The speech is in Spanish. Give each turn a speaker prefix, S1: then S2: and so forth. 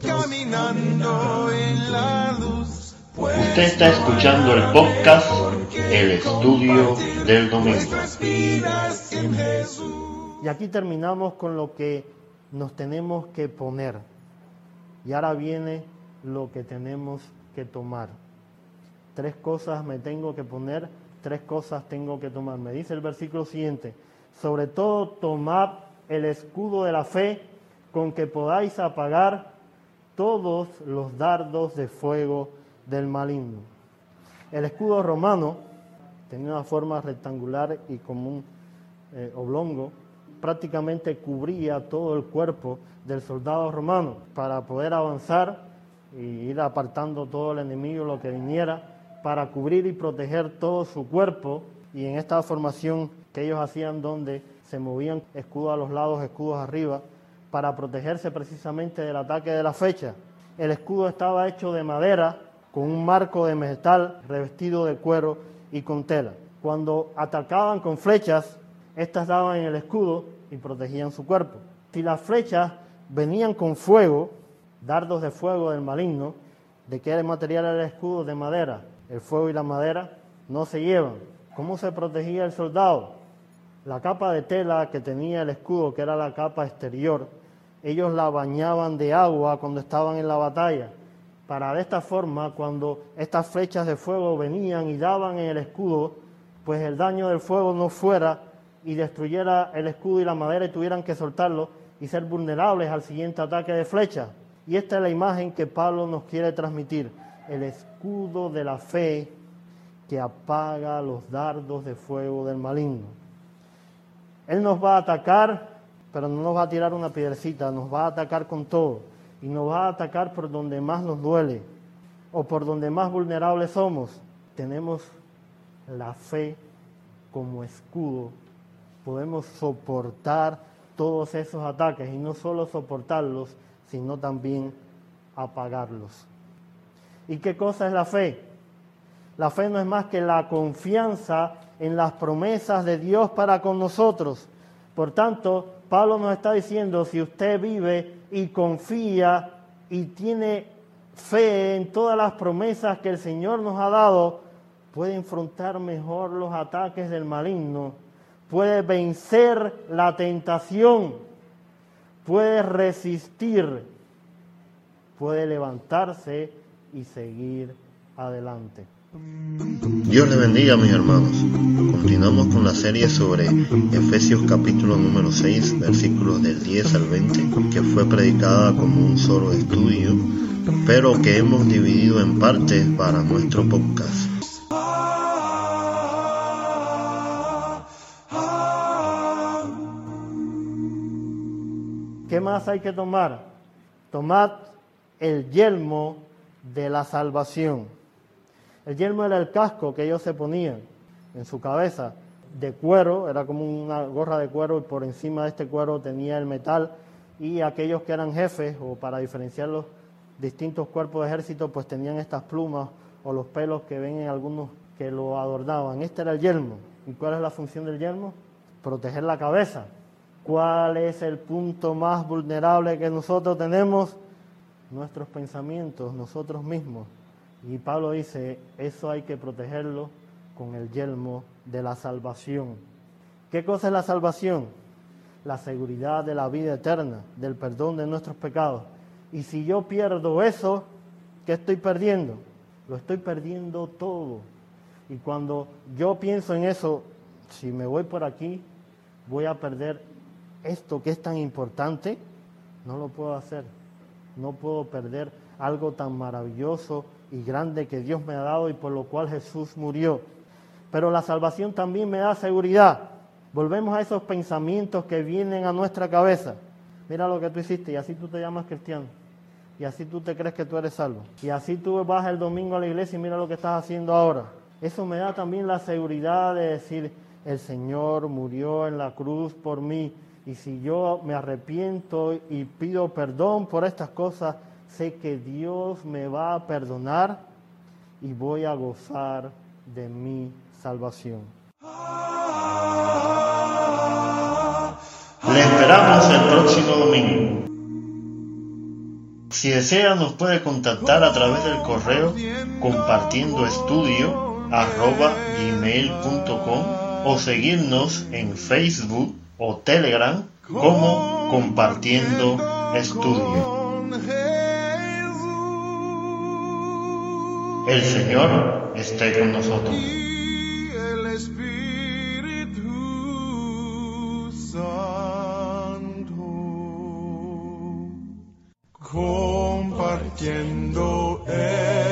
S1: caminando en la luz.
S2: Usted está escuchando el podcast El Estudio del Domingo.
S3: Y aquí terminamos con lo que nos tenemos que poner. Y ahora viene lo que tenemos que tomar. Tres cosas me tengo que poner, tres cosas tengo que tomar. Me dice el versículo siguiente, sobre todo tomad el escudo de la fe con que podáis apagar todos los dardos de fuego del maligno. El escudo romano tenía una forma rectangular y como un eh, oblongo, prácticamente cubría todo el cuerpo del soldado romano para poder avanzar y ir apartando todo el enemigo, lo que viniera, para cubrir y proteger todo su cuerpo. Y en esta formación que ellos hacían donde se movían escudos a los lados, escudos arriba, para protegerse precisamente del ataque de la flecha. El escudo estaba hecho de madera, con un marco de metal revestido de cuero y con tela. Cuando atacaban con flechas, estas daban en el escudo y protegían su cuerpo. Si las flechas venían con fuego, dardos de fuego del maligno, ¿de qué material era el escudo? De madera. El fuego y la madera no se llevan. ¿Cómo se protegía el soldado? La capa de tela que tenía el escudo, que era la capa exterior, ellos la bañaban de agua cuando estaban en la batalla, para de esta forma, cuando estas flechas de fuego venían y daban en el escudo, pues el daño del fuego no fuera y destruyera el escudo y la madera y tuvieran que soltarlo y ser vulnerables al siguiente ataque de flecha. Y esta es la imagen que Pablo nos quiere transmitir, el escudo de la fe que apaga los dardos de fuego del maligno. Él nos va a atacar, pero no nos va a tirar una piedrecita, nos va a atacar con todo. Y nos va a atacar por donde más nos duele o por donde más vulnerables somos. Tenemos la fe como escudo. Podemos soportar todos esos ataques y no solo soportarlos, sino también apagarlos. ¿Y qué cosa es la fe? La fe no es más que la confianza en las promesas de Dios para con nosotros. Por tanto, Pablo nos está diciendo, si usted vive y confía y tiene fe en todas las promesas que el Señor nos ha dado, puede enfrentar mejor los ataques del maligno, puede vencer la tentación, puede resistir, puede levantarse y seguir adelante.
S2: Dios le bendiga mis hermanos. Continuamos con la serie sobre Efesios capítulo número 6 versículos del 10 al 20 que fue predicada como un solo estudio pero que hemos dividido en partes para nuestro podcast.
S3: ¿Qué más hay que tomar? Tomad el yelmo de la salvación. El yelmo era el casco que ellos se ponían en su cabeza de cuero, era como una gorra de cuero y por encima de este cuero tenía el metal y aquellos que eran jefes o para diferenciar los distintos cuerpos de ejército pues tenían estas plumas o los pelos que ven en algunos que lo adornaban. Este era el yelmo. ¿Y cuál es la función del yelmo? Proteger la cabeza. ¿Cuál es el punto más vulnerable que nosotros tenemos? Nuestros pensamientos, nosotros mismos. Y Pablo dice, eso hay que protegerlo con el yelmo de la salvación. ¿Qué cosa es la salvación? La seguridad de la vida eterna, del perdón de nuestros pecados. Y si yo pierdo eso, ¿qué estoy perdiendo? Lo estoy perdiendo todo. Y cuando yo pienso en eso, si me voy por aquí, voy a perder esto que es tan importante, no lo puedo hacer. No puedo perder algo tan maravilloso y grande que Dios me ha dado y por lo cual Jesús murió. Pero la salvación también me da seguridad. Volvemos a esos pensamientos que vienen a nuestra cabeza. Mira lo que tú hiciste y así tú te llamas cristiano. Y así tú te crees que tú eres salvo. Y así tú vas el domingo a la iglesia y mira lo que estás haciendo ahora. Eso me da también la seguridad de decir, el Señor murió en la cruz por mí. Y si yo me arrepiento y pido perdón por estas cosas, sé que Dios me va a perdonar y voy a gozar de mi salvación.
S2: Le esperamos el próximo domingo.
S3: Si desea nos puede contactar a través del correo compartiendo estudio arroba o seguirnos en Facebook o Telegram como compartiendo estudio. El Señor esté con nosotros.
S1: el Espíritu Santo compartiendo el